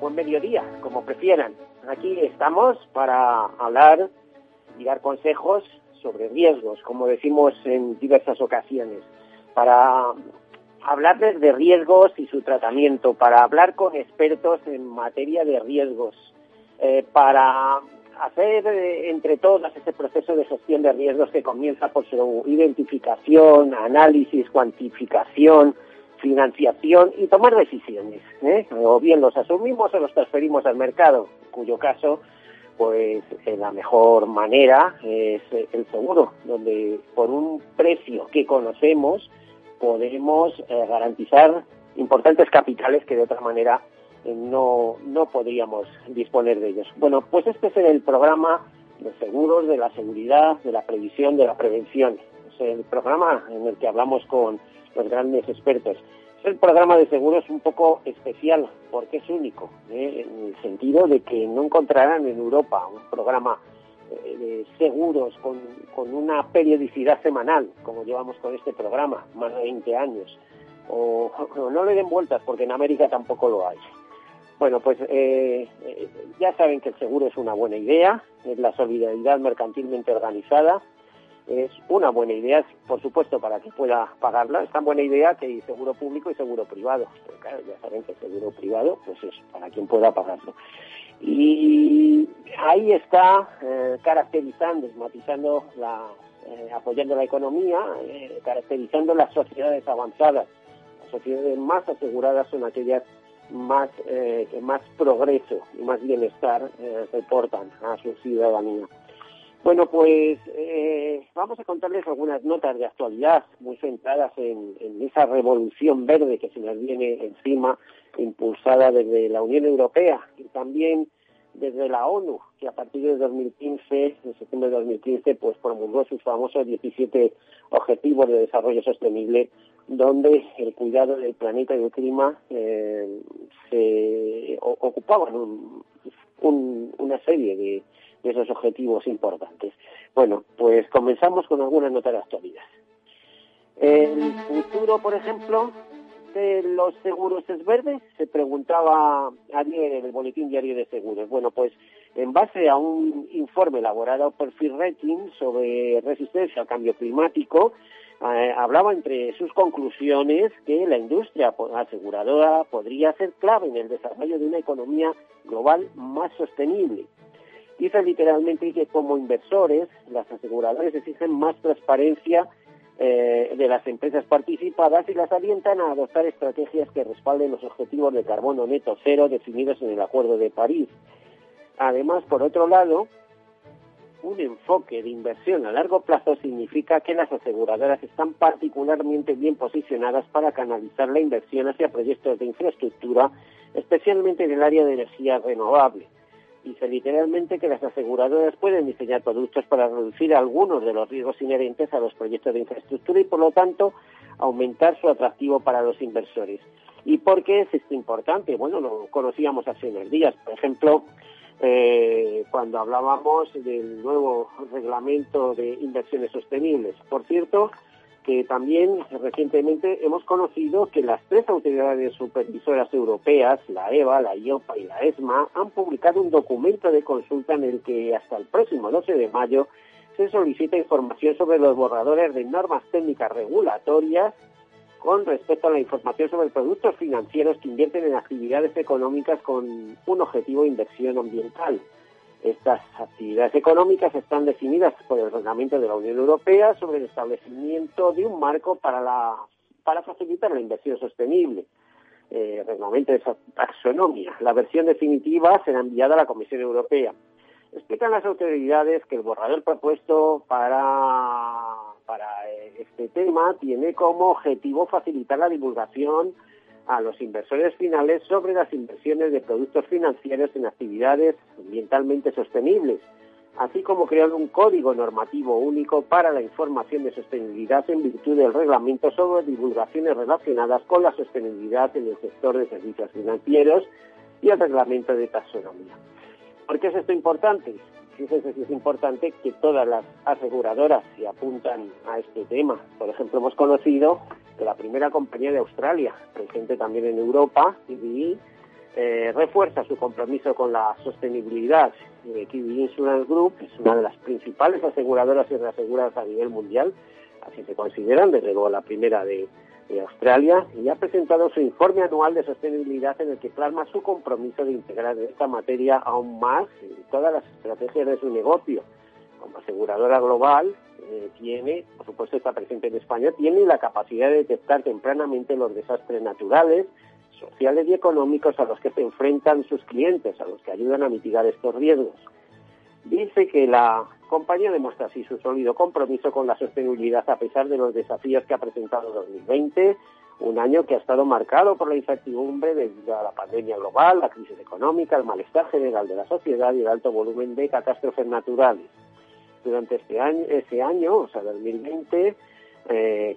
buen mediodía, como prefieran. Aquí estamos para hablar y dar consejos sobre riesgos, como decimos en diversas ocasiones, para hablarles de riesgos y su tratamiento, para hablar con expertos en materia de riesgos, eh, para hacer eh, entre todas ese proceso de gestión de riesgos que comienza por su identificación, análisis, cuantificación, financiación y tomar decisiones. ¿eh? O bien los asumimos o los transferimos al mercado, en cuyo caso, pues eh, la mejor manera es eh, el seguro, donde por un precio que conocemos podemos garantizar importantes capitales que de otra manera no, no podríamos disponer de ellos. Bueno, pues este es el programa de seguros, de la seguridad, de la previsión, de la prevención. Es el programa en el que hablamos con los grandes expertos. El programa de seguros un poco especial porque es único, ¿eh? en el sentido de que no encontrarán en Europa un programa eh, de seguros con, con, una periodicidad semanal, como llevamos con este programa, más de 20 años. O, no le den vueltas porque en América tampoco lo hay. Bueno, pues eh, ya saben que el seguro es una buena idea, es la solidaridad mercantilmente organizada, es una buena idea, por supuesto, para que pueda pagarla. Es tan buena idea que hay seguro público y seguro privado. Pero claro, ya saben que el seguro privado, pues es para quien pueda pagarlo. Y ahí está eh, caracterizando, matizando la, eh, apoyando la economía, eh, caracterizando las sociedades avanzadas. Las sociedades más aseguradas son aquellas más que más progreso y más bienestar reportan a su ciudadanía. Bueno, pues eh, vamos a contarles algunas notas de actualidad muy centradas en, esa revolución verde que se nos viene encima, impulsada desde la Unión Europea y también desde la ONU, que a partir de 2015, en septiembre de 2015, pues promulgó sus famosos 17 Objetivos de Desarrollo Sostenible, donde el cuidado del planeta y del clima eh, se ocupaban un, un, una serie de esos objetivos importantes. Bueno, pues comenzamos con algunas notas de actualidad. El futuro, por ejemplo, de los seguros es verde, se preguntaba ayer en el Boletín Diario de Seguros. Bueno, pues en base a un informe elaborado por Phil Rating sobre resistencia al cambio climático, eh, hablaba entre sus conclusiones que la industria aseguradora podría ser clave en el desarrollo de una economía global más sostenible. Dice literalmente que como inversores, las aseguradoras exigen más transparencia eh, de las empresas participadas y las alientan a adoptar estrategias que respalden los objetivos de carbono neto cero definidos en el Acuerdo de París. Además, por otro lado, un enfoque de inversión a largo plazo significa que las aseguradoras están particularmente bien posicionadas para canalizar la inversión hacia proyectos de infraestructura, especialmente en el área de energía renovable dice literalmente que las aseguradoras pueden diseñar productos para reducir algunos de los riesgos inherentes a los proyectos de infraestructura y, por lo tanto, aumentar su atractivo para los inversores. ¿Y por qué es esto importante? Bueno, lo conocíamos hace unos días. Por ejemplo, eh, cuando hablábamos del nuevo reglamento de inversiones sostenibles. Por cierto, también recientemente hemos conocido que las tres autoridades supervisoras europeas, la EVA, la IOPA y la ESMA, han publicado un documento de consulta en el que hasta el próximo 12 de mayo se solicita información sobre los borradores de normas técnicas regulatorias con respecto a la información sobre productos financieros que invierten en actividades económicas con un objetivo de inversión ambiental. Estas actividades económicas están definidas por el reglamento de la Unión Europea sobre el establecimiento de un marco para, la, para facilitar la inversión sostenible. Eh, reglamento de taxonomía. La versión definitiva será enviada a la Comisión Europea. Explican las autoridades que el borrador propuesto para, para este tema tiene como objetivo facilitar la divulgación a los inversores finales sobre las inversiones de productos financieros en actividades ambientalmente sostenibles, así como crear un código normativo único para la información de sostenibilidad en virtud del reglamento sobre divulgaciones relacionadas con la sostenibilidad en el sector de servicios financieros y el reglamento de taxonomía. ¿Por qué es esto importante? Fíjense si es importante que todas las aseguradoras se apuntan a este tema. Por ejemplo, hemos conocido que la primera compañía de Australia, presente también en Europa, CBI, eh, refuerza su compromiso con la sostenibilidad. Eh, Insurance Group es una de las principales aseguradoras y reaseguradoras a nivel mundial, así se consideran, desde luego la primera de, de Australia, y ha presentado su informe anual de sostenibilidad en el que plasma su compromiso de integrar esta materia aún más en todas las estrategias de su negocio. Como aseguradora global, eh, tiene, por supuesto está presente en España, tiene la capacidad de detectar tempranamente los desastres naturales, sociales y económicos a los que se enfrentan sus clientes, a los que ayudan a mitigar estos riesgos. Dice que la compañía demuestra así su sólido compromiso con la sostenibilidad a pesar de los desafíos que ha presentado 2020, un año que ha estado marcado por la incertidumbre debido a la pandemia global, la crisis económica, el malestar general de la sociedad y el alto volumen de catástrofes naturales durante este año, ese año, o sea, 2020, eh,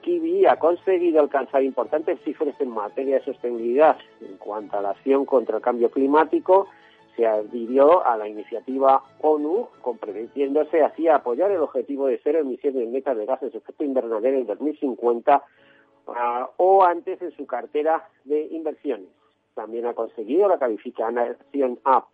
Kiwi ha conseguido alcanzar importantes cifras en materia de sostenibilidad. En cuanto a la acción contra el cambio climático, se adhirió a la iniciativa ONU, comprometiéndose así a apoyar el objetivo de cero emisiones netas de gases de efecto invernadero en 2050 ah, o antes en su cartera de inversiones. También ha conseguido la calificación A+,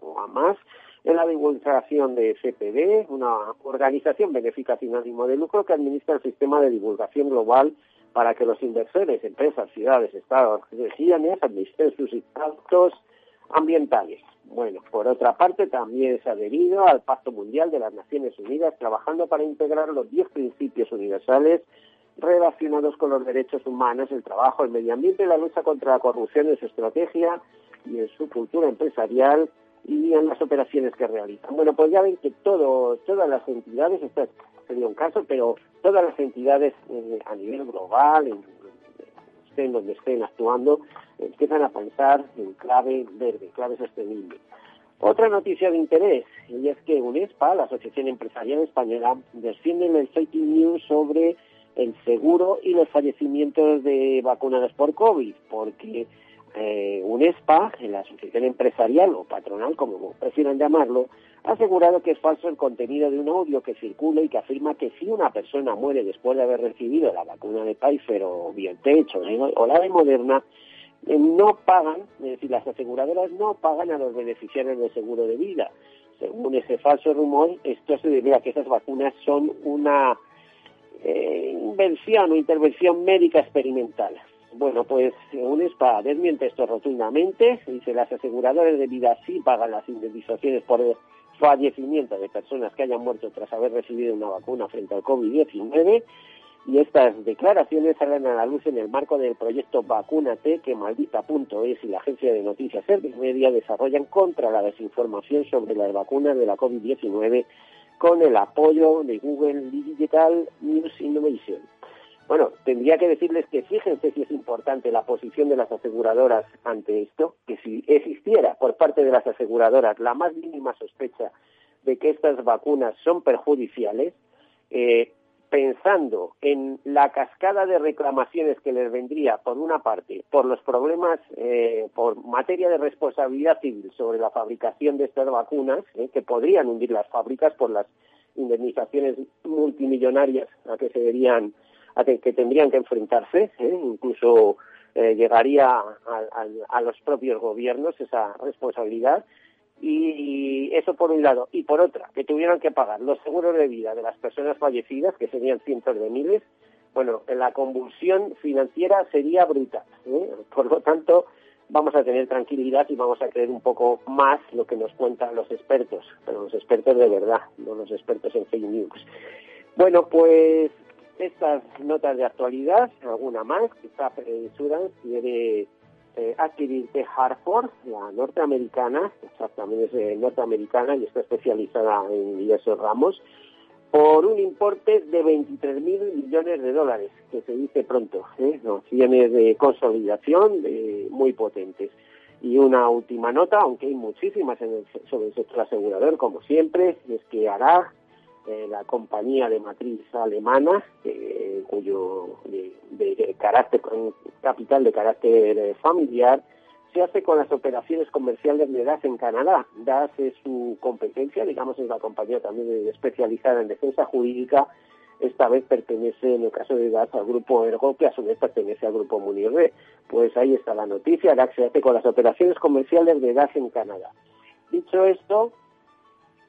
o A+, en la divulgación de CPD, una organización benéfica sin ánimo de lucro que administra el sistema de divulgación global para que los inversores, empresas, ciudades, estados, regiones administren sus impactos ambientales. Bueno, por otra parte, también se ha adherido al Pacto Mundial de las Naciones Unidas, trabajando para integrar los diez principios universales relacionados con los derechos humanos, el trabajo, el medio ambiente, la lucha contra la corrupción en su estrategia y en su cultura empresarial y en las operaciones que realizan. Bueno, pues ya ven que todo, todas las entidades, esto sería un caso, pero todas las entidades eh, a nivel global, en, estén donde estén actuando, empiezan a pensar en clave verde, clave sostenible. Otra noticia de interés, y es que UNESPA, la Asociación Empresarial Española, desciende en el fake news sobre el seguro y los fallecimientos de vacunados por COVID, porque eh, UNESPA, la Asociación Empresarial o Patronal, como prefieran llamarlo, ha asegurado que es falso el contenido de un audio que circula y que afirma que si una persona muere después de haber recibido la vacuna de Pfizer o BioNTech o la de Moderna, no pagan, es decir, las aseguradoras no pagan a los beneficiarios del seguro de vida. Según ese falso rumor, esto se debe a que esas vacunas son una eh, invención o intervención médica experimental. Bueno, pues UNESPA desmiente esto rotundamente. Dice las aseguradoras de vida sí pagan las indemnizaciones por el fallecimiento de personas que hayan muerto tras haber recibido una vacuna frente al COVID-19 y estas declaraciones salen a la luz en el marco del proyecto Vacúnate que Maldita.es y la agencia de noticias Media desarrollan contra la desinformación sobre las vacunas de la COVID-19 con el apoyo de Google Digital News Innovation. Bueno, tendría que decirles que fíjense si es importante la posición de las aseguradoras ante esto, que si existiera por parte de las aseguradoras la más mínima sospecha de que estas vacunas son perjudiciales, eh, pensando en la cascada de reclamaciones que les vendría, por una parte, por los problemas, eh, por materia de responsabilidad civil sobre la fabricación de estas vacunas, eh, que podrían hundir las fábricas por las indemnizaciones multimillonarias a que se verían a que, tendrían que enfrentarse, ¿eh? incluso eh, llegaría a, los propios gobiernos esa responsabilidad. Y, eso por un lado. Y por otra, que tuvieran que pagar los seguros de vida de las personas fallecidas, que serían cientos de miles, bueno, la convulsión financiera sería brutal. ¿eh? Por lo tanto, vamos a tener tranquilidad y vamos a creer un poco más lo que nos cuentan los expertos, pero los expertos de verdad, no los expertos en fake news. Bueno, pues estas notas de actualidad, alguna más, quizá Insurance quiere eh, de Hartford, la norteamericana, también es eh, norteamericana y está especializada en diversos ramos, por un importe de 23.000 millones de dólares, que se dice pronto, ¿eh? nociones de consolidación de, muy potentes. Y una última nota, aunque hay muchísimas sobre el sector asegurador, como siempre, es que hará eh, la compañía de matriz alemana, eh, cuyo de, carácter, capital de carácter eh, familiar, se hace con las operaciones comerciales de DAS en Canadá. DAS es su competencia, digamos, es la compañía también especializada en defensa jurídica. Esta vez pertenece, en el caso de DAS, al grupo Ergo, que a su vez pertenece al grupo Munirre. Pues ahí está la noticia. DAS se hace con las operaciones comerciales de DAS en Canadá. Dicho esto,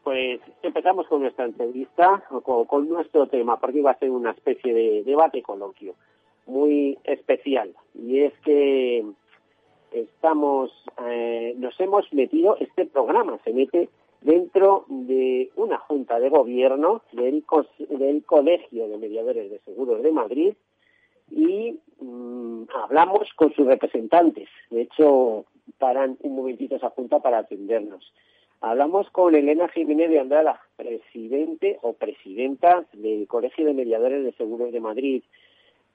pues empezamos con nuestra entrevista, con, con nuestro tema, porque va a ser una especie de debate coloquio muy especial. Y es que estamos, eh, nos hemos metido, este programa se mete dentro de una junta de gobierno del, del Colegio de Mediadores de Seguros de Madrid y mm, hablamos con sus representantes. De hecho, paran un momentito esa junta para atendernos. Hablamos con Elena Jiménez de Andrada, presidente o presidenta del Colegio de Mediadores de Seguros de Madrid.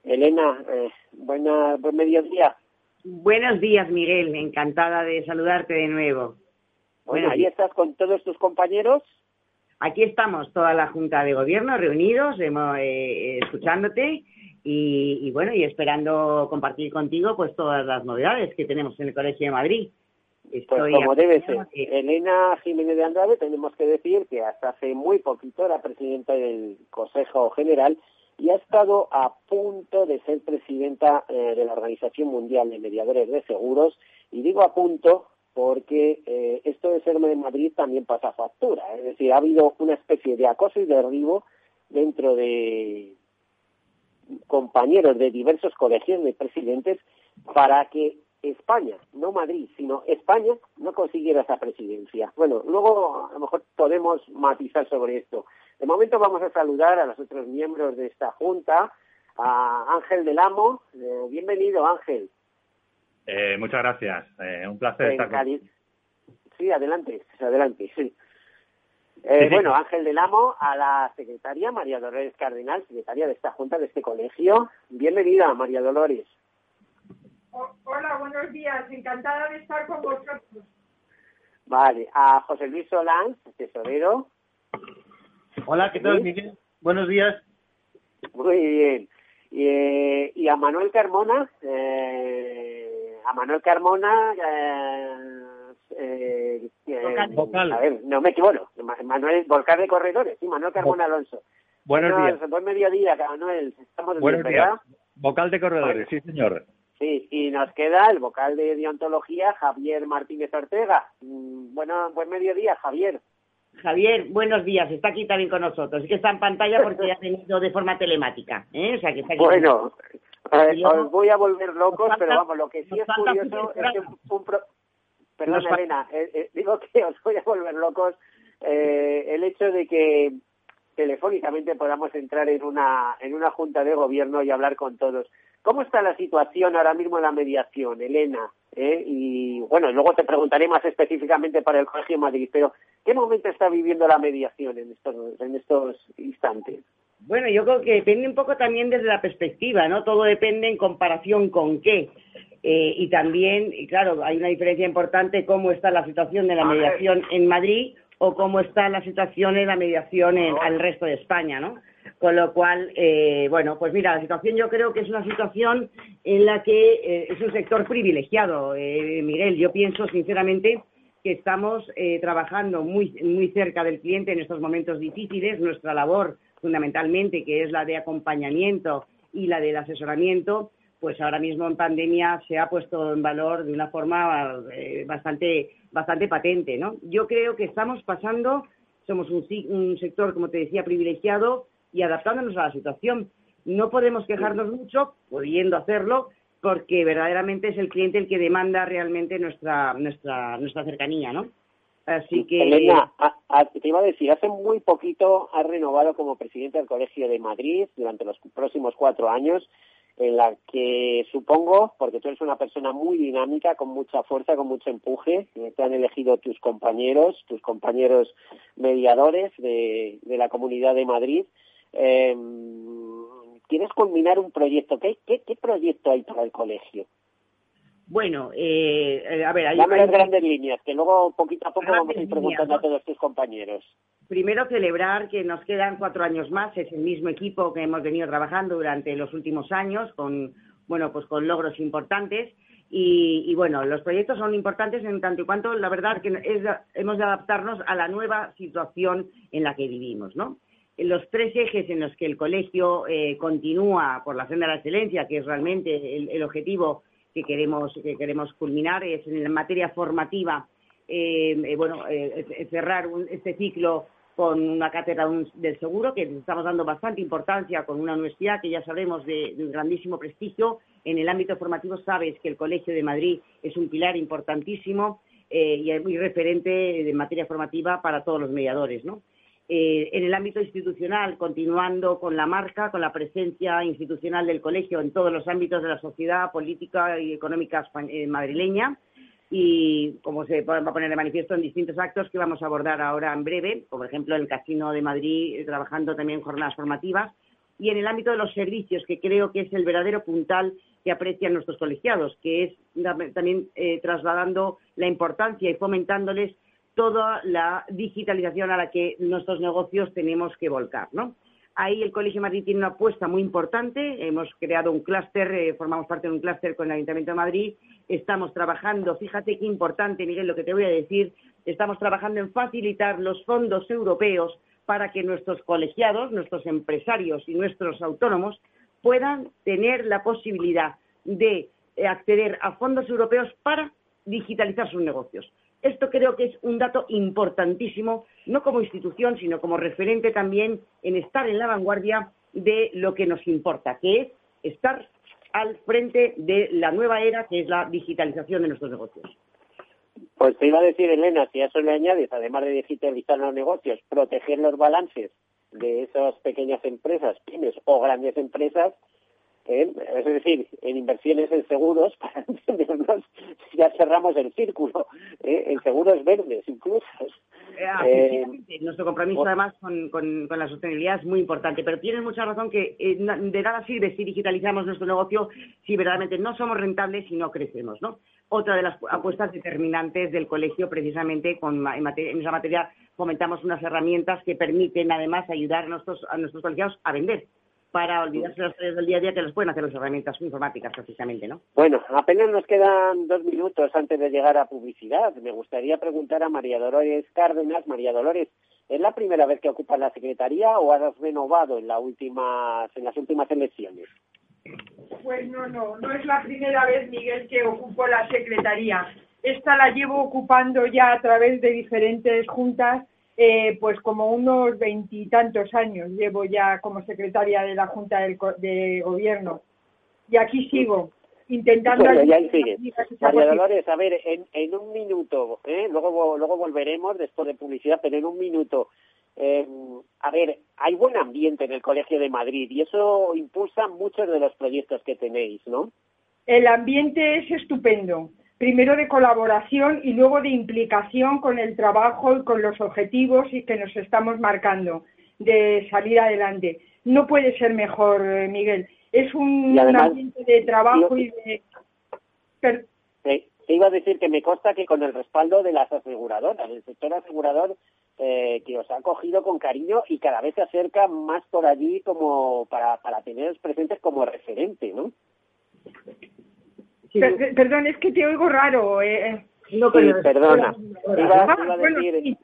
Elena, eh, buena, buen mediodía. Buenos días, Miguel. Encantada de saludarte de nuevo. Bueno, ahí estás con todos tus compañeros. Aquí estamos, toda la Junta de Gobierno reunidos, eh, escuchándote y, bueno, y esperando compartir contigo pues todas las novedades que tenemos en el Colegio de Madrid. Pues como debe ser. Elena Jiménez de Andrade, tenemos que decir que hasta hace muy poquito era presidenta del Consejo General y ha estado a punto de ser presidenta eh, de la Organización Mundial de Mediadores de Seguros, y digo a punto porque eh, esto de ser de Madrid también pasa factura, es decir, ha habido una especie de acoso y derribo dentro de compañeros de diversos colegios de presidentes para que España, no Madrid, sino España, no consiguiera esa presidencia. Bueno, luego a lo mejor podemos matizar sobre esto. De momento vamos a saludar a los otros miembros de esta junta, a Ángel del Amo. Eh, bienvenido, Ángel. Eh, muchas gracias. Eh, un placer estar con... Sí, adelante, adelante. Bueno, Ángel del Amo, a la secretaria María Dolores Cardinal, secretaria de esta junta, de este colegio. Bienvenida, María Dolores. Hola, buenos días. Encantada de estar con vosotros. Vale, a José Luis Solán, tesorero. Hola, ¿qué tal, Miguel? Buenos días. Muy bien. Y, eh, y a Manuel Carmona, eh, a Manuel Carmona, eh, vocal. a ver, no me equivoco, Manuel Volcar de Corredores, sí, Manuel Carmona Alonso. Buenos días. Buen mediodía, Manuel. Estamos Buenos días. Vocal de Corredores, sí, señor. Sí, y nos queda el vocal de deontología, Javier Martínez Ortega. Mm, bueno, buen mediodía, Javier. Javier, buenos días, está aquí también con nosotros. Es que está en pantalla porque ha venido de forma telemática. ¿eh? O sea, que está aquí bueno, eh, os voy a volver locos, pero vamos, lo que sí es curioso es que un... Perdón, Elena, eh, eh, digo que os voy a volver locos el hecho de que telefónicamente podamos entrar en una, en una junta de gobierno y hablar con todos. ¿Cómo está la situación ahora mismo en la mediación, Elena? ¿Eh? Y bueno, luego te preguntaré más específicamente para el Colegio de Madrid, pero ¿qué momento está viviendo la mediación en estos, en estos instantes? Bueno, yo creo que depende un poco también desde la perspectiva, ¿no? Todo depende en comparación con qué. Eh, y también, y claro, hay una diferencia importante cómo está la situación de la mediación en Madrid o cómo está la situación en la mediación en el resto de España, ¿no? Con lo cual, eh, bueno, pues mira, la situación yo creo que es una situación en la que eh, es un sector privilegiado, eh, Miguel. Yo pienso sinceramente que estamos trabajando muy, muy cerca del cliente en estos momentos difíciles. Nuestra labor, fundamentalmente, que es la de acompañamiento y la del asesoramiento, pues ahora mismo en pandemia se ha puesto en valor de una forma bastante bastante patente, ¿no? Yo creo que estamos pasando, somos un, un sector, como te decía, privilegiado y adaptándonos a la situación. No podemos quejarnos mucho, pudiendo hacerlo, porque verdaderamente es el cliente el que demanda realmente nuestra nuestra nuestra cercanía, ¿no? Así que Elena, te iba a decir, hace muy poquito has renovado como presidente del Colegio de Madrid durante los próximos cuatro años en la que supongo, porque tú eres una persona muy dinámica, con mucha fuerza, con mucho empuje, te han elegido tus compañeros, tus compañeros mediadores de, la Comunidad de Madrid. Eh, ¿Quieres culminar un proyecto? ¿Qué, qué, qué proyecto hay para el colegio? Bueno, eh, eh, a ver, hay, Dame las grandes líneas, que luego poquito a poco vamos a ir preguntando a todos tus compañeros. Primero celebrar que nos quedan cuatro años más, es el mismo equipo que hemos venido trabajando durante los últimos años, con bueno, pues con logros importantes. Y, bueno, los proyectos son importantes en tanto y cuanto, la verdad, que es, hemos de adaptarnos a la nueva situación en la que vivimos, ¿no? Los tres ejes en los que el colegio eh, continúa por la senda de la excelencia, que es realmente el objetivo que queremos, que queremos culminar es en la materia formativa, eh, eh, bueno, eh, cerrar este ciclo con una cátedra del seguro, que estamos dando bastante importancia con una universidad que ya sabemos de, un grandísimo prestigio. En el ámbito formativo sabes que el Colegio de Madrid es un pilar importantísimo y es muy referente de materia formativa para todos los mediadores, ¿no? Eh, en el ámbito institucional, continuando con la marca, con la presencia institucional del colegio en todos los ámbitos de la sociedad política y económica eh, madrileña. Y como se va a poner de manifiesto en distintos actos que vamos a abordar ahora en breve, como por ejemplo el Casino de Madrid, eh, trabajando también jornadas formativas, y en el ámbito de los servicios, que creo que es el verdadero puntal que aprecian nuestros colegiados, que es también trasladando la importancia y fomentándoles toda la digitalización a la que nuestros negocios tenemos que volcar, ¿no? Ahí el Colegio Madrid tiene una apuesta muy importante. Hemos creado un clúster, eh, formamos parte de un clúster con el Ayuntamiento de Madrid. Estamos trabajando, fíjate qué importante, Miguel, lo que te voy a decir. Estamos trabajando en facilitar los fondos europeos para que nuestros colegiados, nuestros empresarios y nuestros autónomos puedan tener la posibilidad de eh, acceder a fondos europeos para digitalizar sus negocios. Esto creo que es un dato importantísimo, no como institución, sino como referente también en estar en la vanguardia de lo que nos importa, que es estar al frente de la nueva era, que es la digitalización de nuestros negocios. Pues te iba a decir, Elena, si a eso le añades, además de digitalizar los negocios, proteger los balances de esas pequeñas empresas, pymes o grandes empresas, ¿eh? es decir, en inversiones en seguros, para entendernos, ya cerramos el círculo, ¿eh? en seguros verdes incluso. Eh, nuestro compromiso además con, con, la sostenibilidad es muy importante, pero tienes mucha razón que de nada sirve si digitalizamos nuestro negocio si verdaderamente no somos rentables y no crecemos, ¿no? Otra de las apuestas determinantes del colegio, precisamente con, en, en esa materia, fomentamos unas herramientas que permiten además ayudar a nuestros, a nuestros colegiados a vender para olvidarse las tareas del día a día que los pueden hacer las herramientas informáticas precisamente, ¿no? Bueno, apenas nos quedan dos minutos antes de llegar a publicidad. Me gustaría preguntar a María Dolores Cárdenas. María Dolores, ¿es la primera vez que ocupas la secretaría o has renovado en, la última, en las últimas elecciones? Pues no, no, no es la primera vez, Miguel, que ocupo la secretaría. Esta la llevo ocupando ya a través de diferentes juntas eh, pues como unos veintitantos años llevo ya como secretaria de la Junta de Gobierno. Y aquí sigo, intentando... María Dolores, a ver, en, un minuto, ¿eh? luego, luego volveremos después de publicidad, pero en un minuto, eh, a ver, hay buen ambiente en el Colegio de Madrid y eso impulsa muchos de los proyectos que tenéis, ¿no? El ambiente es estupendo primero de colaboración y luego de implicación con el trabajo y con los objetivos y que nos estamos marcando de salir adelante. No puede ser mejor, eh, Miguel. Es un, ambiente de trabajo y de... te iba a decir que me consta que con el respaldo de las aseguradoras, el sector asegurador eh, que os ha acogido con cariño y cada vez se acerca más por allí como para, para teneros presentes como referente, ¿no? Perdón, es que te oigo raro. Eh. eh. No, perdona. Iba, a ah, decir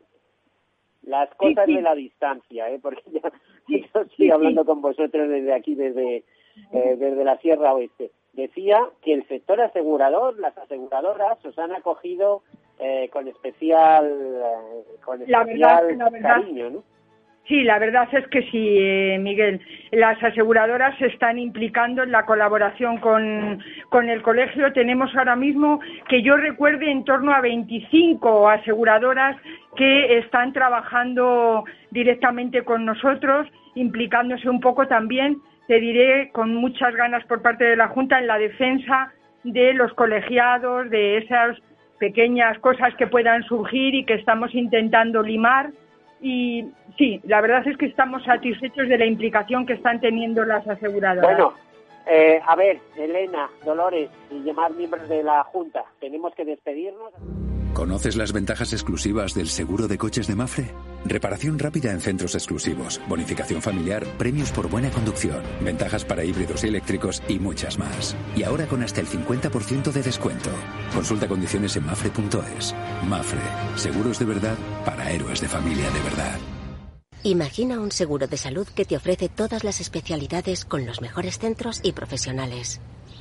las cosas de la distancia, ¿eh? porque ya, yo estoy hablando con vosotros desde aquí, desde, eh, desde la Sierra Oeste. Decía que el sector asegurador, las aseguradoras, os han acogido eh, con especial, eh, con especial cariño, ¿no? Sí, la verdad es que sí, eh, Miguel. Las aseguradoras se están implicando en la colaboración con, con, el colegio. Tenemos ahora mismo, que yo recuerde, en torno a 25 aseguradoras que están trabajando directamente con nosotros, implicándose un poco también te diré, con muchas ganas por parte de la Junta en la defensa de los colegiados, de esas pequeñas cosas que puedan surgir y que estamos intentando limar. Y sí, la verdad es que estamos satisfechos de la implicación que están teniendo las aseguradoras. Bueno, eh, a ver, Elena, Dolores y demás miembros de la Junta, tenemos que despedirnos. ¿Conoces las ventajas exclusivas del seguro de coches de Mafre? Reparación rápida en centros exclusivos, bonificación familiar, premios por buena conducción, ventajas para híbridos y eléctricos y muchas más. Y ahora con hasta el 50% de descuento. Consulta condiciones en mafre.es. Mafre, seguros de verdad para héroes de familia de verdad. Imagina un seguro de salud que te ofrece todas las especialidades con los mejores centros y profesionales.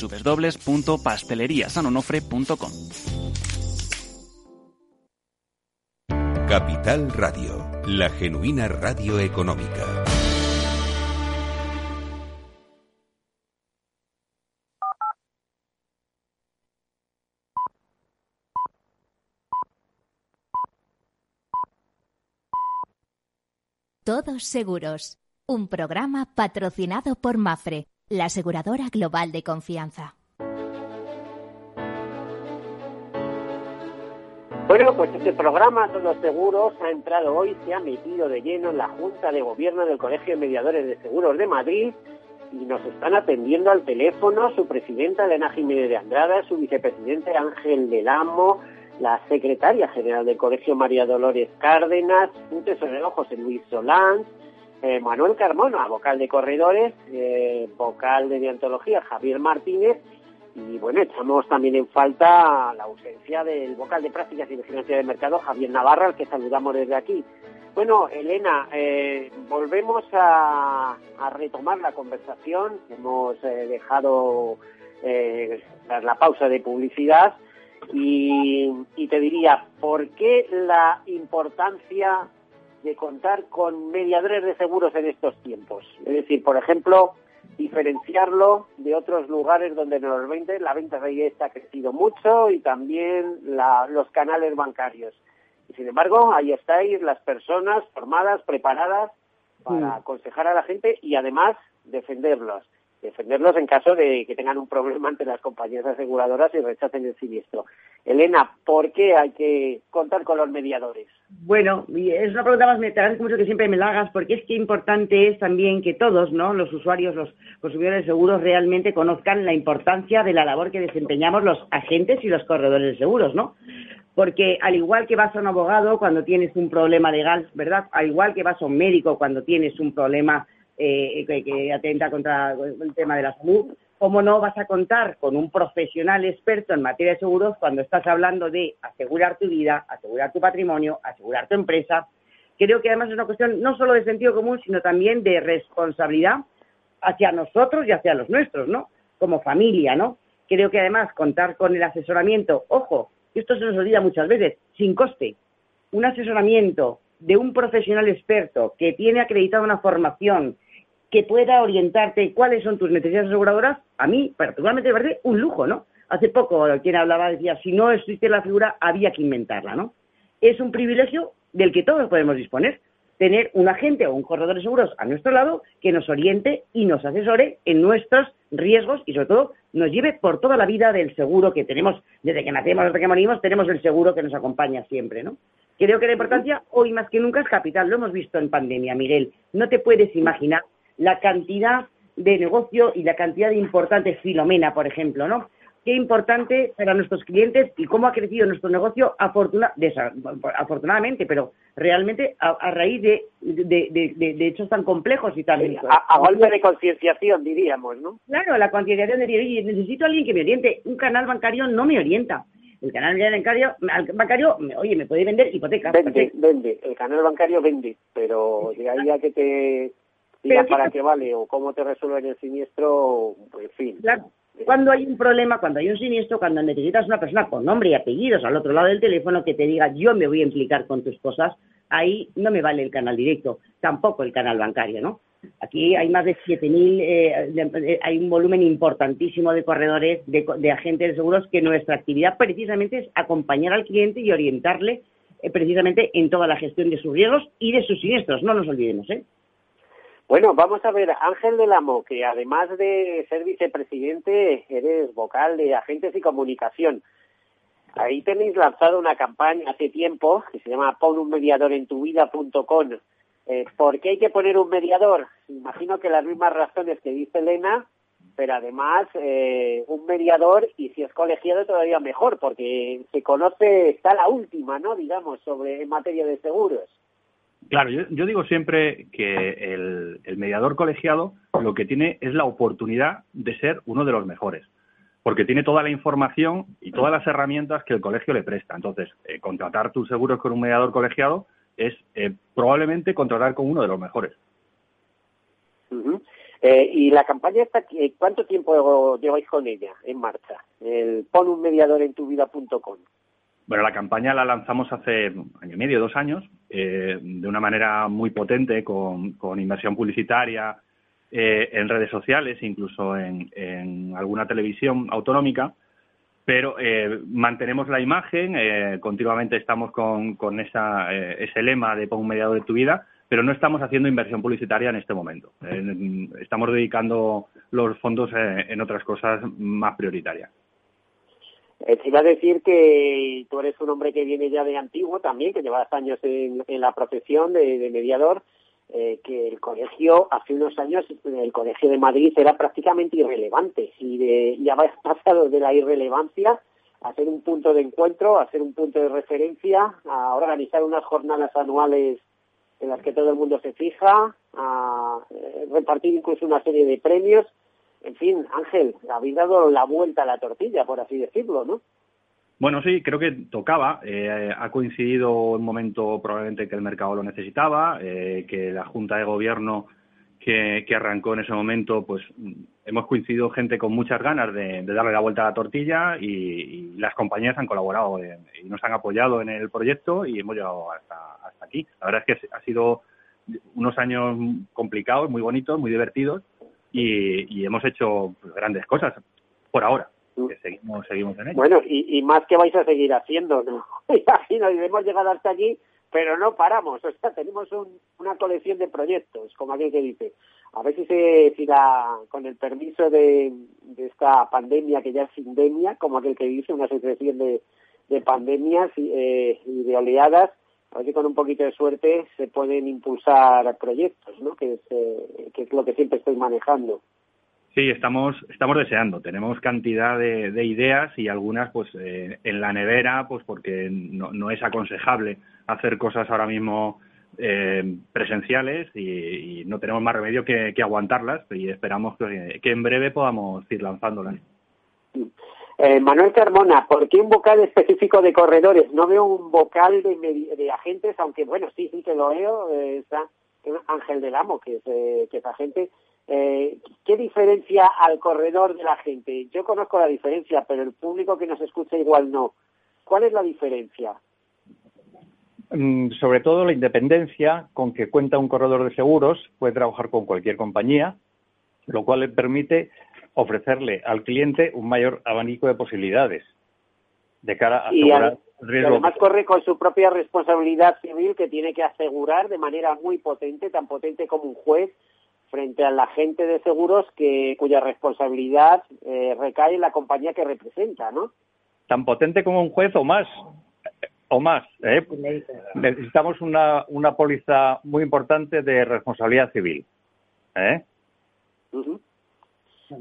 www.pasteleriasanonofre.com. Capital Radio, la genuina radio económica. Todos seguros. Un programa patrocinado por Mafre, la aseguradora global de confianza. Bueno, pues este programa, Todos Seguros, ha entrado hoy, se ha metido de lleno en la Junta de Gobierno del Colegio de Mediadores de Seguros de Madrid y nos están atendiendo al teléfono su presidenta Elena Jiménez de Andrada, su vicepresidente Ángel del Amo, la secretaria general del Colegio María Dolores Cárdenas, un tesorero José Luis Solán, eh, Manuel Carmona, vocal de corredores, eh, vocal de diantología Javier Martínez y bueno, echamos también en falta la ausencia del vocal de prácticas y vigilancia de mercado Javier Navarra, al que saludamos desde aquí. Bueno, Elena, eh, volvemos a, retomar la conversación. Hemos dejado la pausa de publicidad y, te diría, ¿por qué la importancia de contar con mediadores de seguros en estos tiempos? Es decir, por ejemplo, diferenciarlo de otros lugares donde en los 20 la venta de IES ha crecido mucho y también los canales bancarios. Y sin embargo, ahí estáis las personas formadas, preparadas para mm. aconsejar a la gente y además defenderlos defenderlos en caso de que tengan un problema ante las compañías aseguradoras y rechacen el siniestro. Elena, ¿por qué hay que contar con los mediadores? Bueno, es una pregunta más, te agradezco mucho que siempre me la hagas, porque es que importante es también que todos, ¿no? Los usuarios, los consumidores de seguros realmente conozcan la importancia de la labor que desempeñamos los agentes y los corredores de seguros, ¿no? Porque al igual que vas a un abogado cuando tienes un problema legal, ¿verdad? Al igual que vas a un médico cuando tienes un problema eh, que, atenta contra el tema de la salud. ¿Cómo no vas a contar con un profesional experto en materia de seguros cuando estás hablando de asegurar tu vida, asegurar tu patrimonio, asegurar tu empresa? Creo que además es una cuestión no solo de sentido común, sino también de responsabilidad hacia nosotros y hacia los nuestros, ¿no? Como familia, ¿no? Creo que además contar con el asesoramiento, ojo, esto se nos olvida muchas veces, sin coste. Un asesoramiento de un profesional experto que tiene acreditada una formación, que pueda orientarte cuáles son tus necesidades aseguradoras, a mí particularmente me parece un lujo, ¿no? Hace poco quien hablaba decía, si no existe la figura, había que inventarla, ¿no? Es un privilegio del que todos podemos disponer, tener un agente o un corredor de seguros a nuestro lado que nos oriente y nos asesore en nuestros riesgos y sobre todo nos lleve por toda la vida del seguro que tenemos, desde que nacemos hasta que morimos, tenemos el seguro que nos acompaña siempre, ¿no? Creo que la importancia hoy más que nunca es capital, lo hemos visto en pandemia, Miguel. No te puedes imaginar la cantidad de negocio y la cantidad de importantes, Filomena, por ejemplo, ¿no? Qué importante para nuestros clientes y cómo ha crecido nuestro negocio afortunadamente, pero realmente a, raíz de, de, hechos tan complejos y tan... a, golpe de concienciación, diríamos, ¿no? Claro, la concienciación de decir, necesito a alguien que me oriente. Un canal bancario no me orienta. El canal bancario, bancario oye, me puede vender hipotecas. Vende, vende. El canal bancario vende, pero de ahí a que te diga para qué vale o cómo te resuelven el siniestro, en fin. Claro. Cuando hay un problema, cuando hay un siniestro, cuando necesitas una persona con nombre y apellidos al otro lado del teléfono que te diga yo me voy a implicar con tus cosas, ahí no me vale el canal directo, tampoco el canal bancario, ¿no? Aquí hay más de 7.000, eh, hay un volumen importantísimo de corredores, de, de, agentes de seguros, que nuestra actividad precisamente es acompañar al cliente y orientarle eh, precisamente en toda la gestión de sus riesgos y de sus siniestros, no nos olvidemos, ¿eh? Bueno, vamos a ver, Ángel del Amo, que además de ser vicepresidente, eres vocal de agentes y comunicación. Ahí tenéis lanzado una campaña hace tiempo que se llama pon un mediador en tu vida.com. Eh, ¿Por qué hay que poner un mediador? Imagino que las mismas razones que dice Elena, pero además eh, un mediador y si es colegiado todavía mejor, porque se conoce, está la última, ¿no? Digamos, sobre en materia de seguros. Claro, yo, digo siempre que el, mediador colegiado lo que tiene es la oportunidad de ser uno de los mejores, porque tiene toda la información y todas las herramientas que el colegio le presta. Entonces, eh, contratar tus seguros con un mediador colegiado es eh, probablemente contratar con uno de los mejores. Eh, y la campaña está, ¿cuánto tiempo lleváis con ella en marcha? El pon Bueno, la campaña la lanzamos hace año y medio, dos años, eh, de una manera muy potente, con, con inversión publicitaria eh, en redes sociales, incluso en, en alguna televisión autonómica, pero eh, mantenemos la imagen, eh, continuamente estamos con, con esa, eh, ese lema de pon un mediador de tu vida, pero no estamos haciendo inversión publicitaria en este momento. estamos dedicando los fondos en otras cosas más prioritarias. Eh, te iba a decir que tú eres un hombre que viene ya de antiguo también, que llevas años en, la profesión de, mediador, eh, que el colegio, hace unos años, el colegio de Madrid era prácticamente irrelevante y de, ya has pasado de la irrelevancia a ser un punto de encuentro, a ser un punto de referencia, a organizar unas jornadas anuales en las que todo el mundo se fija, a eh, repartir incluso una serie de premios en fin, Ángel, habéis dado la vuelta a la tortilla, por así decirlo, ¿no? Bueno, sí, creo que tocaba. Eh, ha coincidido un momento probablemente que el mercado lo necesitaba, eh, que la Junta de Gobierno que, arrancó en ese momento, pues hemos coincidido gente con muchas ganas de, darle la vuelta a la tortilla y, las compañías han colaborado y nos han apoyado en el proyecto y hemos llegado hasta, hasta aquí. La verdad es que ha sido unos años complicados, muy bonitos, muy divertidos y, hemos hecho pues, grandes cosas por ahora. Mm. seguimos, seguimos en ello. Bueno, y, más que vais a seguir haciendo, ¿no? Imagino, y hemos llegado hasta aquí, pero no paramos. O sea, tenemos una colección de proyectos, como aquel que dice. A ver si, se, si la, con el permiso de, esta pandemia, que ya es sindemia, como aquel que dice, una sucesión de, de pandemias y, eh, y de oleadas, a ver si con un poquito de suerte se pueden impulsar proyectos, ¿no? Que es, eh, que es lo que siempre estoy manejando. Sí, estamos, estamos deseando. Tenemos cantidad de, ideas y algunas, pues, eh, en la nevera, pues, porque no, no, es aconsejable hacer cosas ahora mismo eh, presenciales y, no tenemos más remedio que, aguantarlas y esperamos que, que, en breve podamos ir lanzándolas. Eh, Manuel Carmona, ¿por qué un vocal específico de corredores? No veo un vocal de, agentes, aunque bueno, sí, sí que lo veo, eh, está Ángel del Amo, que es, eh, que es agente. Eh, ¿Qué diferencia al corredor de la gente? Yo conozco la diferencia, pero el público que nos escucha igual no. ¿Cuál es la diferencia? Mm, sobre todo la independencia con que cuenta un corredor de seguros, puede trabajar con cualquier compañía, lo cual le permite ofrecerle al cliente un mayor abanico de posibilidades de cara a asegurar el riesgo. Y además corre con su propia responsabilidad civil que tiene que asegurar de manera muy potente, tan potente como un juez, frente al agente de seguros que cuya responsabilidad eh, recae en la compañía que representa, ¿no? Tan potente como un juez o más, o más. ¿eh? Necesitamos una, una póliza muy importante de responsabilidad civil. ¿eh?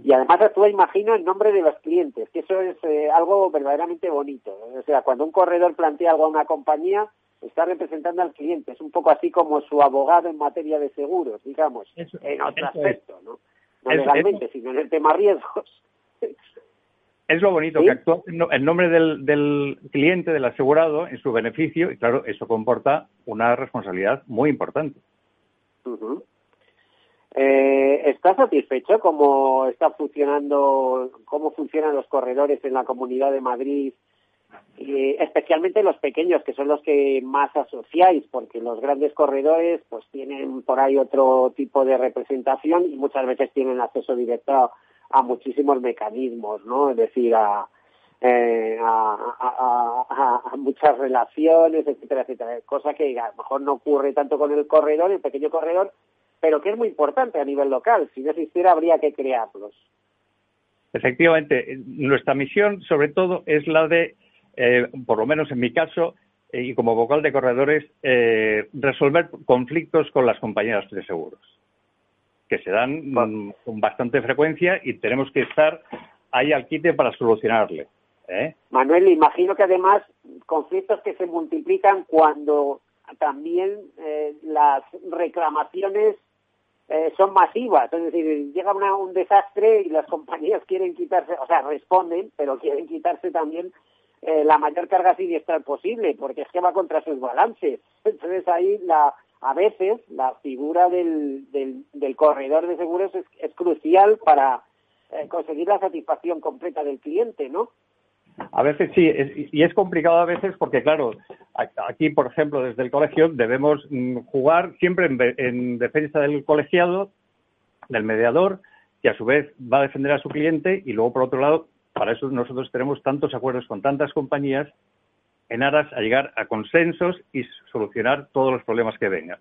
Y además actúa, imagino, en nombre de los clientes, que eso es eh, algo verdaderamente bonito. O sea, cuando un corredor plantea algo a una compañía, está representando al cliente. Es un poco así como su abogado en materia de seguros, digamos, en otro aspecto, ¿no? No legalmente, sino en el tema riesgos. Es lo bonito, que actúa en nombre del, del, cliente, del asegurado, en su beneficio, y claro, eso comporta una responsabilidad muy importante. Eh, ¿Está satisfecho cómo está funcionando, cómo funcionan los corredores en la Comunidad de Madrid? Y especialmente los pequeños, que son los que más asociáis, porque los grandes corredores pues tienen por ahí otro tipo de representación y muchas veces tienen acceso directo a, muchísimos mecanismos, ¿no? Es decir, a, eh, a, a, muchas relaciones, etcétera, etcétera. Cosa que a lo mejor no ocurre tanto con el corredor, el pequeño corredor, pero que es muy importante a nivel local. Si no existiera, habría que crearlos. Efectivamente, nuestra misión, sobre todo, es la de, eh, por lo menos en mi caso, eh, y como vocal de corredores, eh, resolver conflictos con las compañías de seguros. que se dan mm, con bastante frecuencia y tenemos que estar ahí al quite para solucionarle. ¿eh? Manuel, imagino que además conflictos que se multiplican cuando también eh, las reclamaciones eh, son masivas, es decir, llega un desastre y las compañías quieren quitarse, o sea, responden, pero quieren quitarse también eh, la mayor carga siniestral posible, porque es que va contra sus balances. Entonces ahí la, a veces la figura del, del, corredor de seguros es, crucial para eh, conseguir la satisfacción completa del cliente, ¿no? A veces sí, y es complicado a veces porque, claro, aquí, por ejemplo, desde el colegio debemos mm, jugar siempre en, defensa del colegiado, del mediador, que a su vez va a defender a su cliente y luego, por otro lado, para eso nosotros tenemos tantos acuerdos con tantas compañías en aras a llegar a consensos y solucionar todos los problemas que vengan.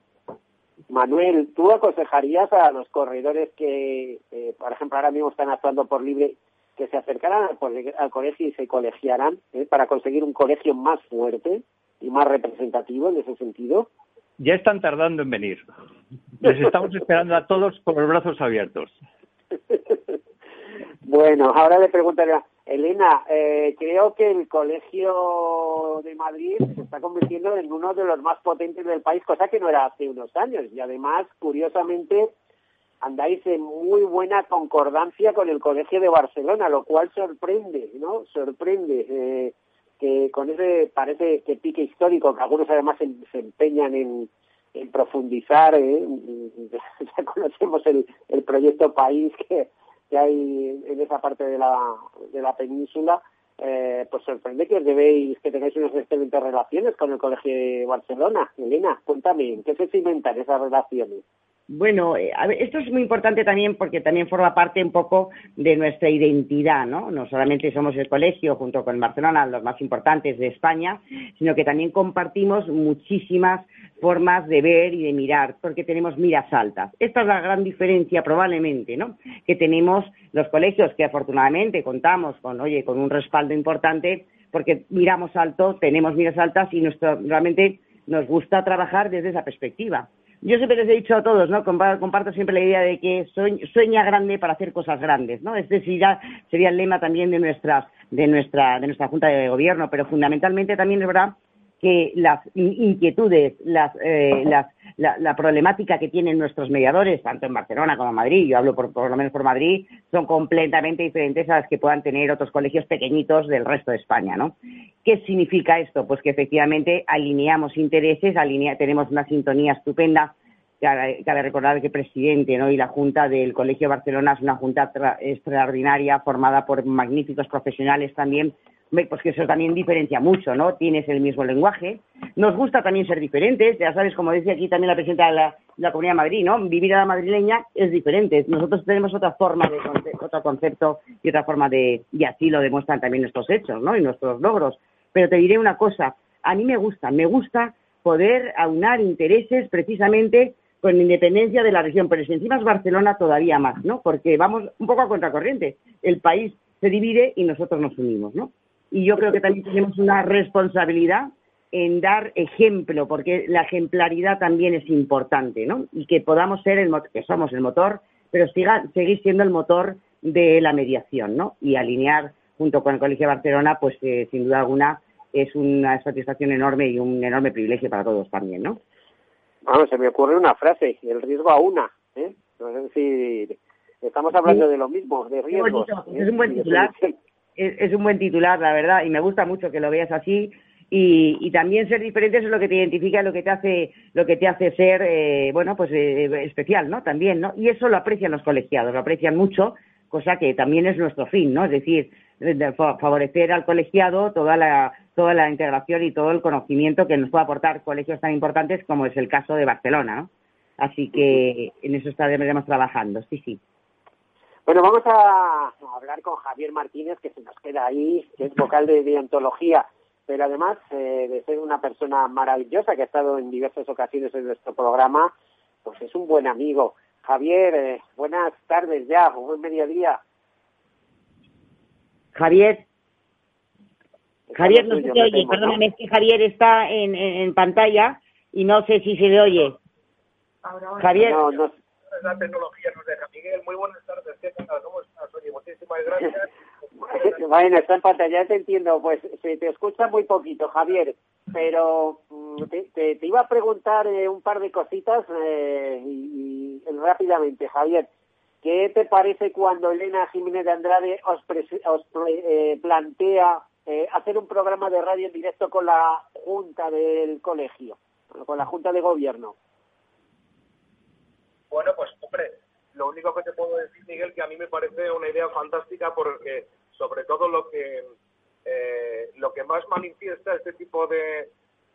Manuel, ¿tú aconsejarías a los corredores que, eh, por ejemplo, ahora mismo están actuando por libre que se acercaran al, colegio y se colegiaran ¿eh? para conseguir un colegio más fuerte y más representativo en ese sentido? Ya están tardando en venir. Les estamos esperando a todos con los brazos abiertos. bueno, ahora le preguntaría, Elena, eh, creo que el Colegio de Madrid se está convirtiendo en uno de los más potentes del país, cosa que no era hace unos años. Y además, curiosamente, andáis en muy buena concordancia con el Colegio de Barcelona, lo cual sorprende, ¿no? Sorprende eh, que con ese parece que pique histórico, que algunos además se, empeñan en, profundizar, ¿eh? ya conocemos el, proyecto País que, hay en esa parte de la, de la península, eh, pues sorprende que os debéis, que tengáis unas excelentes relaciones con el Colegio de Barcelona. Elena, cuéntame, ¿qué se cimentan esas relaciones? Bueno, eh, esto es muy importante también porque también forma parte un poco de nuestra identidad, ¿no? No solamente somos el colegio junto con Barcelona, los más importantes de España, sino que también compartimos muchísimas formas de ver y de mirar, porque tenemos miras altas. Esta es la gran diferencia probablemente, ¿no? Que tenemos los colegios que afortunadamente contamos con, oye, con un respaldo importante, porque miramos alto, tenemos miras altas y nuestro, realmente nos gusta trabajar desde esa perspectiva. Yo siempre les he dicho a todos, ¿no? Comparto siempre la idea de que sueña grande para hacer cosas grandes, ¿no? Este sería, sería el lema también de nuestras, de nuestra, de nuestra Junta de Gobierno, pero fundamentalmente también es verdad que las inquietudes, las, eh, las, la, problemática que tienen nuestros mediadores, tanto en Barcelona como en Madrid, yo hablo por, por lo menos por Madrid, son completamente diferentes a las que puedan tener otros colegios pequeñitos del resto de España, ¿no? ¿Qué significa esto? Pues que efectivamente alineamos intereses, alinea, tenemos una sintonía estupenda. Cabe, recordar que el presidente ¿no? y la Junta del Colegio de Barcelona es una junta extraordinaria formada por magníficos profesionales también pues que eso también diferencia mucho, ¿no? Tienes el mismo lenguaje. Nos gusta también ser diferentes, ya sabes, como decía aquí también la presidenta de la, Comunidad de Madrid, ¿no? Vivir a la madrileña es diferente. Nosotros tenemos otra forma de otro concepto y otra forma de, y así lo demuestran también nuestros hechos, ¿no? Y nuestros logros. Pero te diré una cosa, a mí me gusta, me gusta poder aunar intereses precisamente con independencia de la región, pero si encima es Barcelona todavía más, ¿no? Porque vamos un poco a contracorriente. El país se divide y nosotros nos unimos, ¿no? Y yo creo que también tenemos una responsabilidad en dar ejemplo, porque la ejemplaridad también es importante, ¿no? Y que podamos ser el que somos el motor, pero siga, seguir siendo el motor de la mediación, ¿no? Y alinear junto con el Colegio de Barcelona, pues eh, sin duda alguna es una satisfacción enorme y un enorme privilegio para todos también, ¿no? Bueno, se me ocurre una frase, el riesgo a una, ¿eh? Es decir, estamos hablando de lo mismo, de riesgos. Es un buen titular es, un buen titular, la verdad, y me gusta mucho que lo veas así. Y, también ser diferente es lo que te identifica, lo que te hace, lo que te hace ser, eh, bueno, pues eh, especial, ¿no? También, ¿no? Y eso lo aprecian los colegiados, lo aprecian mucho, cosa que también es nuestro fin, ¿no? Es decir, favorecer al colegiado toda la, toda la integración y todo el conocimiento que nos puede aportar colegios tan importantes como es el caso de Barcelona, ¿no? Así que en eso estaremos trabajando, sí, sí. Bueno, vamos a hablar con Javier Martínez, que se nos queda ahí, que es vocal de deontología, pero además eh, de ser una persona maravillosa que ha estado en diversas ocasiones en nuestro programa, pues es un buen amigo. Javier, eh, buenas tardes ya, buen mediodía. Javier. Javier, no se te oye, perdóname, es que Javier está en, en, pantalla y no sé si se le oye. Javier. No, no, veces la tecnología nos deja. Miguel, muy buenas tardes. ¿Qué tal? ¿Cómo estás? Oye, muchísimas gracias. bueno, está en pantalla, ya te entiendo. Pues se te escucha muy poquito, Javier. Pero mm, te, te, te iba a preguntar eh, un par de cositas eh, y, y rápidamente, Javier. ¿Qué te parece cuando Elena Jiménez de Andrade os, pres- os eh, plantea eh, hacer un programa de radio en directo con la Junta del Colegio, con la Junta de Gobierno? Bueno, pues hombre, lo único que te puedo decir, Miguel, que a mí me parece una idea fantástica porque sobre todo lo que eh, lo que más manifiesta este tipo de,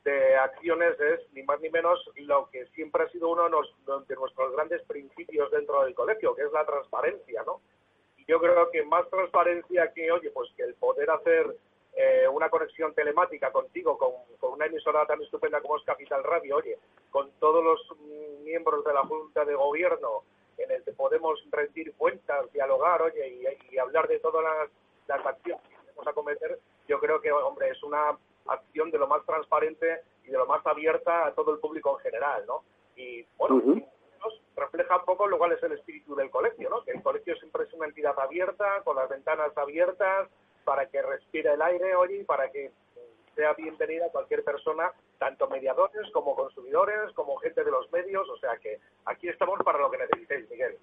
de acciones es ni más ni menos lo que siempre ha sido uno de, nuestros grandes principios dentro del colegio, que es la transparencia, ¿no? Y yo creo que más transparencia que, oye, pues que el poder hacer eh, una conexión telemática contigo, con, con una emisora tan estupenda como es Capital Radio, oye, con todos los miembros de la Junta de Gobierno, en el que podemos rendir cuentas, dialogar, oye, y, y hablar de todas las, las acciones que vamos a cometer, yo creo que, hombre, es una acción de lo más transparente y de lo más abierta a todo el público en general, ¿no? Y, bueno, refleja un poco lo cual es el espíritu del colegio, ¿no? Que el colegio siempre es una entidad abierta, con las ventanas abiertas, para que respire el aire, oye, y para que sea bienvenida cualquier persona, tanto mediadores como consumidores, como gente de los medios, o sea que aquí estamos para lo que necesitéis, Miguel.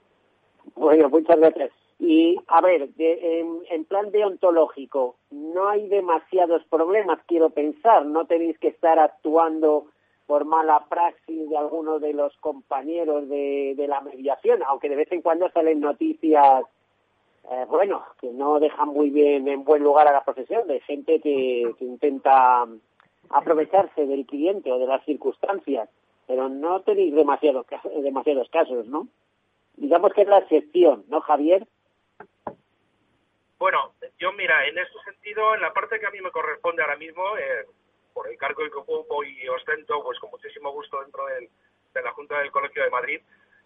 Bueno, muchas gracias. Y a ver, de- en, en plan deontológico, no hay demasiados problemas, quiero pensar. No tenéis que estar actuando por mala praxis de algunos de los compañeros de, de la mediación, aunque de vez en cuando salen noticias, eh, bueno, que no dejan muy bien en buen lugar a la profesión, de gente que, que intenta aprovecharse del cliente o de las circunstancias, pero no tenéis demasiados, demasiados casos, ¿no? digamos que es la excepción, ¿no, Javier? Bueno, yo mira, en ese sentido, en la parte que a mí me corresponde ahora mismo, eh, por el cargo que ocupo y ostento, pues con muchísimo gusto dentro de la Junta del Colegio de Madrid,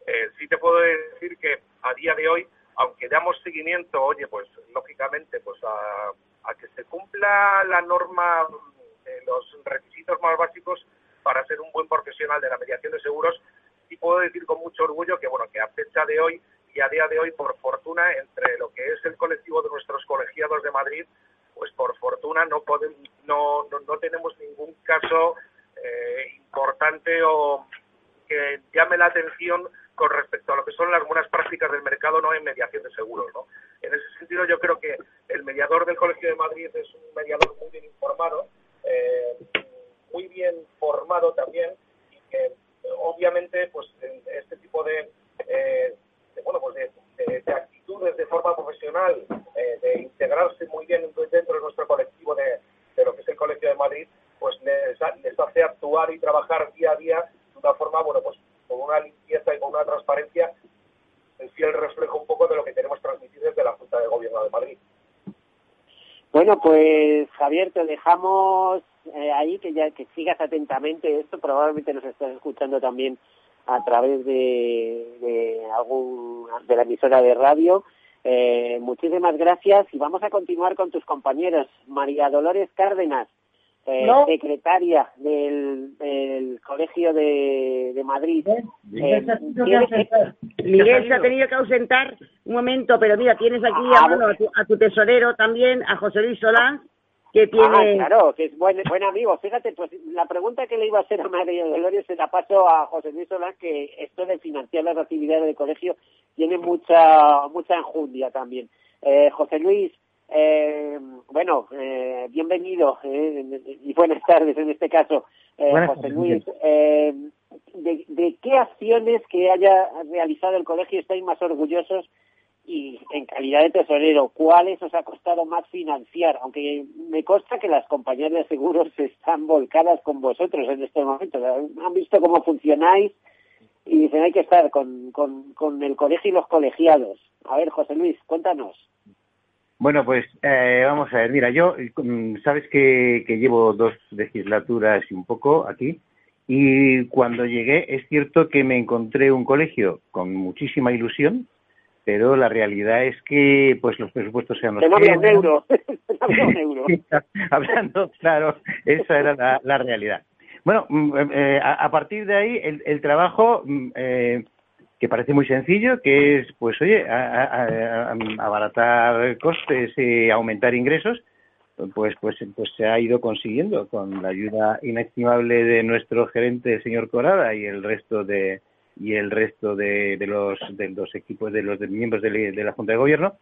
eh, sí te puedo decir que a día de hoy, aunque damos seguimiento, oye, pues lógicamente, pues a, que se cumpla la norma, eh, los requisitos más básicos para ser un buen profesional de la mediación de seguros, sí puedo decir con mucho orgullo que, bueno, que a fecha de hoy y a día de hoy, por fortuna, entre lo que es el colectivo de nuestros colegiados de Madrid, pues por fortuna no podemos, no, no, no tenemos ningún caso eh, importante o que llame la atención con respecto a lo que son las buenas prácticas del mercado no en mediación de seguros, ¿no? En ese sentido, yo creo que el mediador del Colegio de Madrid es un mediador muy bien informado, eh, muy bien formado también y que obviamente pues este tipo de, eh, de, bueno pues de, de- de actitudes de forma profesional eh, de integrarse muy bien dentro de nuestro colectivo de, lo que es el Colegio de Madrid pues les, les hace actuar y trabajar día a día de una forma bueno pues con una limpieza y con una transparencia el fiel reflejo un poco de lo que queremos transmitir desde la Junta de Gobierno de Madrid. Bueno, pues Javier, te dejamos eh, ahí que ya que sigas atentamente esto. Probablemente nos estás escuchando también a través de, de algún de la emisora de radio. Eh, muchísimas gracias y vamos a continuar con tus compañeros. María Dolores Cárdenas, eh, No. secretaria del, del Colegio de, de Madrid. Eh, ¿quiere- Miguel se ha tenido que ausentar un momento, pero mira, tienes aquí Ah, a, tu, a tu tesorero también, a José Luis Solán, que Ah, tiene... claro, que es buen, buen amigo. Fíjate, pues la pregunta que le iba a hacer a María Dolores se la paso a José Luis Solán, que esto de financiar las actividades del colegio tiene mucha mucha enjundia también. Eh, José Luis, eh, bueno, eh, bienvenido eh, y buenas tardes en este caso. Eh, José Luis, eh, de, ¿de qué acciones que haya realizado el colegio estáis más orgullosos y en calidad de tesorero, ¿cuáles os ha costado más financiar? Aunque me consta que las compañías de seguros están volcadas con vosotros en este momento. Han visto cómo funcionáis y dicen hay que estar con, con, con el colegio y los colegiados. A ver, José Luis, cuéntanos. Bueno, pues eh, vamos a ver. Mira, yo, mm, sabes que, que llevo dos legislaturas y un poco aquí. Y cuando llegué, es cierto que me encontré un colegio con muchísima ilusión, pero la realidad es que pues los presupuestos sean los Que no había un euro. un euro. Hablando, claro, esa era la, la realidad. Bueno, mm, eh, a, a partir de ahí, el, el trabajo mm, eh, que parece muy sencillo, que es, pues oye, abaratar costes y aumentar ingresos, pues, pues, pues se ha ido consiguiendo con la ayuda inestimable de nuestro gerente, el señor Corada, y el resto de y el resto de, los, de los equipos de los miembros de, la Junta de Gobierno.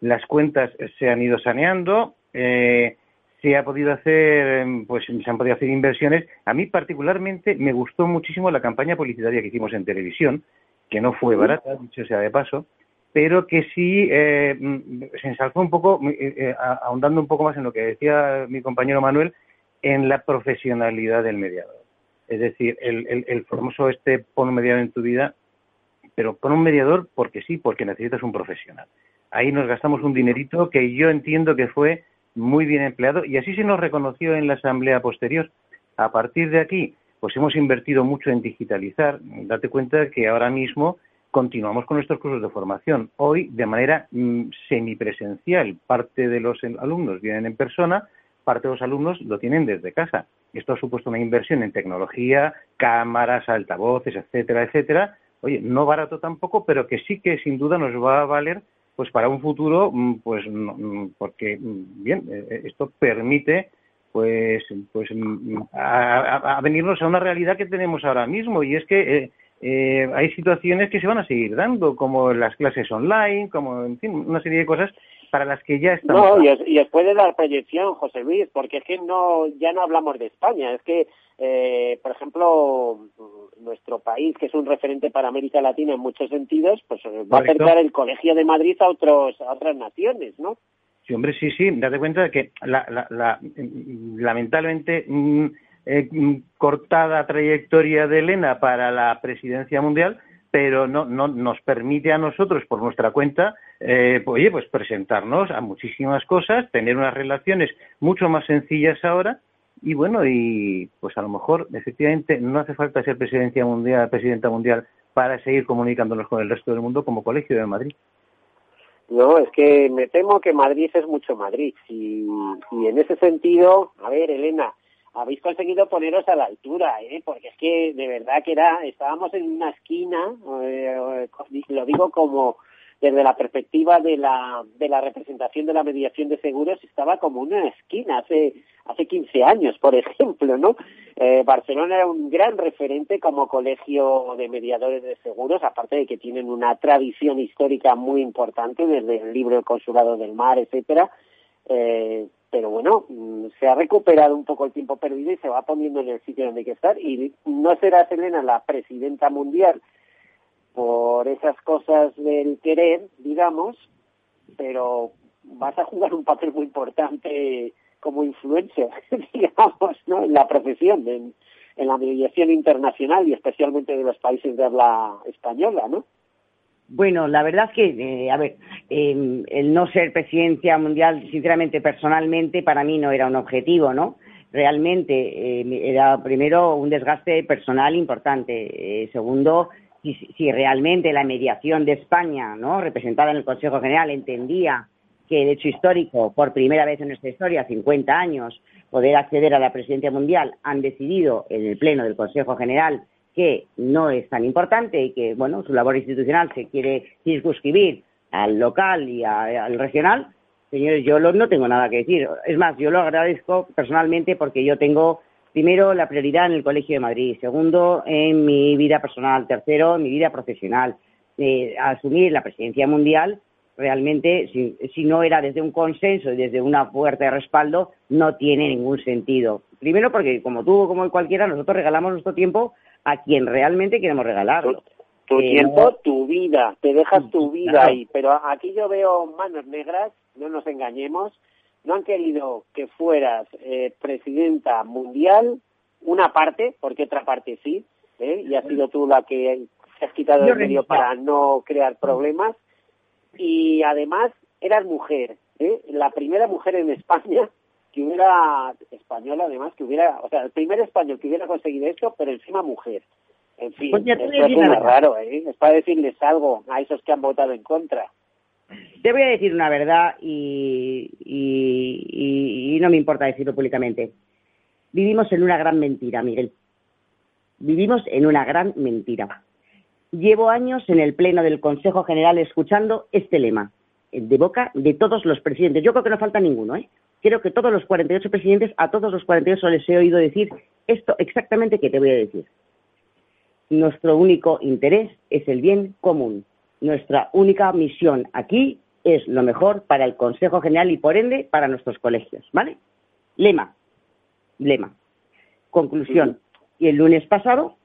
Las cuentas se han ido saneando. Eh, se ha podido hacer, pues se han podido hacer inversiones. A mí particularmente me gustó muchísimo la campaña publicitaria que hicimos en televisión, que no fue barata, dicho sea de paso, pero que sí eh, se ensalzó un poco, eh, eh, ahondando un poco más en lo que decía mi compañero Manuel, en la profesionalidad del mediador. Es decir, el, el, famoso este pon un mediador en tu vida, pero pon un mediador porque sí, porque necesitas un profesional. Ahí nos gastamos un dinerito que yo entiendo que fue muy bien empleado y así se nos reconoció en la asamblea posterior. A partir de aquí, pues hemos invertido mucho en digitalizar. Date cuenta que ahora mismo continuamos con nuestros cursos de formación, hoy de manera mm, semipresencial. Parte de los alumnos vienen en persona, parte de los alumnos lo tienen desde casa. Esto ha supuesto una inversión en tecnología, cámaras, altavoces, etcétera, etcétera. Oye, no barato tampoco, pero que sí que sin duda nos va a valer pues para un futuro, mm, pues mm, porque bien, eh, eh, esto permite pues pues a, venirnos a una realidad que tenemos ahora mismo y es que eh, eh, hay situaciones que se van a seguir dando, como las clases online, como, en fin, una serie de cosas para las que ya estamos. No, y, después de la proyección, José Luis, porque es que no, ya no hablamos de España, es que, eh, por ejemplo, nuestro país, que es un referente para América Latina en muchos sentidos, pues va a acercar el Colegio de Madrid a, otros, a otras naciones, ¿no? Hombre, sí, sí, date cuenta de que la, la, la, lamentablemente mm, eh, cortada trayectoria de Elena para la presidencia mundial, pero no, no nos permite a nosotros, por nuestra cuenta, eh, oye, pues presentarnos a muchísimas cosas, tener unas relaciones mucho más sencillas ahora y bueno, y pues a lo mejor efectivamente no hace falta ser presidencia mundial, presidenta mundial para seguir comunicándonos con el resto del mundo como Colegio de Madrid. No, es que me temo que Madrid es mucho Madrid y, y en ese sentido, a ver, Elena, habéis conseguido poneros a la altura, ¿eh? porque es que de verdad que era, estábamos en una esquina, eh, lo digo como desde la perspectiva de la, de la representación de la mediación de seguros, estaba como una esquina hace, hace 15 años, por ejemplo, ¿no? Eh, Barcelona era un gran referente como colegio de mediadores de seguros, aparte de que tienen una tradición histórica muy importante desde el libro El Consulado del Mar, etcétera. Eh, pero bueno, mm, se ha recuperado un poco el tiempo perdido y se va poniendo en el sitio donde hay que estar. Y no será Selena la presidenta mundial por esas cosas del querer, digamos, pero vas a jugar un papel muy importante como influencer, digamos, ¿no? en la profesión, en, en la mediación internacional y especialmente de los países de habla española, ¿no? Bueno, la verdad es que, eh, a ver, em, el no ser presidencia mundial, sinceramente, personalmente, para mí no era un objetivo, ¿no? Realmente em, era, primero, un desgaste personal importante. Eh, segundo, si, realmente la mediación de España, ¿no? Representada en el Consejo General, entendía que el hecho histórico, por primera vez en nuestra historia, 50 años, poder acceder a la presidencia mundial, han decidido en el Pleno del Consejo General que no es tan importante y que, bueno, su labor institucional se quiere circunscribir al local y al regional, señores, yo no tengo nada que decir. Es más, yo lo agradezco personalmente porque yo tengo, primero, la prioridad en el Colegio de Madrid, segundo, en mi vida personal, tercero, en mi vida profesional. Eh, asumir la presidencia mundial, realmente, si, si no era desde un consenso y desde una fuerte de respaldo, no tiene ningún sentido. Primero porque, como tú, como cualquiera, nosotros regalamos nuestro tiempo a quien realmente queremos regalarlo. Tu, tiempo, tu vida, te dejas tu vida ahí. Pero aquí yo veo manos negras, no nos engañemos, no han querido que fueras eh, presidenta mundial, una parte, porque otra parte sí, ¿eh? y has sido tú la que has quitado el medio para no crear problemas, y además eras mujer, ¿eh? la primera mujer en España que hubiera, española además, que hubiera, o sea, el primer español que hubiera conseguido esto, pero encima mujer. En fin, pues es muy raro, ¿eh? Es para decirles algo a esos que han votado en contra. Te voy a decir una verdad y, no me importa decirlo públicamente. Vivimos en una gran mentira, Miguel. Vivimos en una gran mentira. Llevo años en el Pleno del Consejo General escuchando este lema de boca de todos los presidentes. Yo creo que no falta ninguno, ¿eh? Creo que todos los 48 presidentes, a todos los 48 les he oído decir esto exactamente que te voy a decir. Nuestro único interés es el bien común. Nuestra única misión aquí es lo mejor para el Consejo General y, por ende, para nuestros colegios, ¿vale? Lema, lema. Conclusión. Y el lunes pasado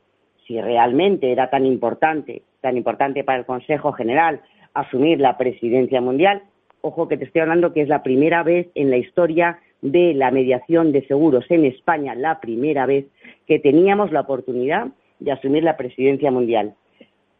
si realmente era tan importante, tan importante para el Consejo General asumir la presidencia mundial, ojo que te estoy hablando que es la primera vez en la historia de la mediación de seguros en España, la primera vez que teníamos la oportunidad de asumir la presidencia mundial.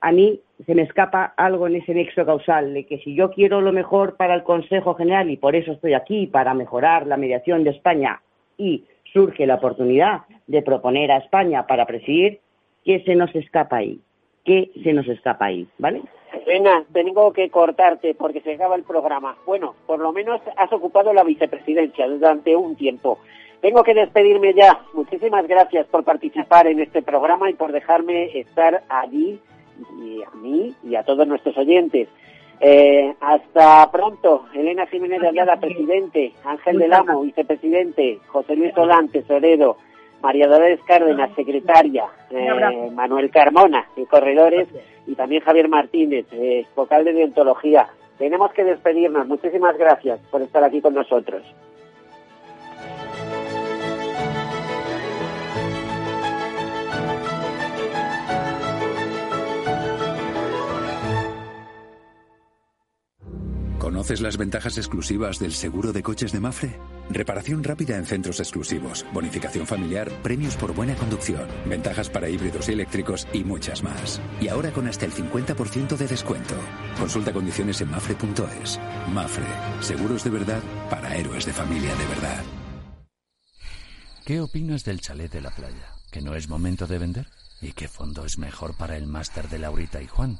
A mí se me escapa algo en ese nexo causal de que si yo quiero lo mejor para el Consejo General y por eso estoy aquí, para mejorar la mediación de España y surge la oportunidad de proponer a España para presidir, ¿Qué se nos escapa ahí? ¿Qué se nos escapa ahí? ¿Vale? Elena, tengo que cortarte porque se acaba el programa. Bueno, por lo menos has ocupado la vicepresidencia durante un tiempo. Tengo que despedirme ya. Muchísimas gracias por participar en este programa y por dejarme estar allí y a mí y a todos nuestros oyentes. Eh, hasta pronto. Elena Jiménez de Aldada, presidente. Ángel del Amo, vicepresidente. José Luis Solán, tesorero. María Dolores Cárdenas, secretaria, eh, Manuel Carmona, de Corredores, y también Javier Martínez, eh, vocal de Deontología. Tenemos que despedirnos. Muchísimas gracias por estar aquí con nosotros. ¿Conoces las ventajas exclusivas del seguro de coches de Mafre? Reparación rápida en centros exclusivos, bonificación familiar, premios por buena conducción, ventajas para híbridos y eléctricos y muchas más. Y ahora con hasta el 50% de descuento. Consulta condiciones en mafre.es. Mafre, seguros de verdad para héroes de familia de verdad. ¿Qué opinas del chalet de la playa? ¿Que no es momento de vender? ¿Y qué fondo es mejor para el máster de Laurita y Juan?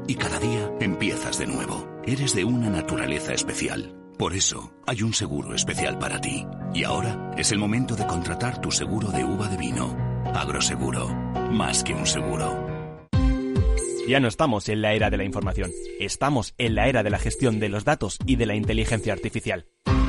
y cada día empiezas de nuevo. Eres de una naturaleza especial. Por eso hay un seguro especial para ti. Y ahora es el momento de contratar tu seguro de uva de vino. Agroseguro. Más que un seguro. Ya no estamos en la era de la información, estamos en la era de la gestión de los datos y de la inteligencia artificial.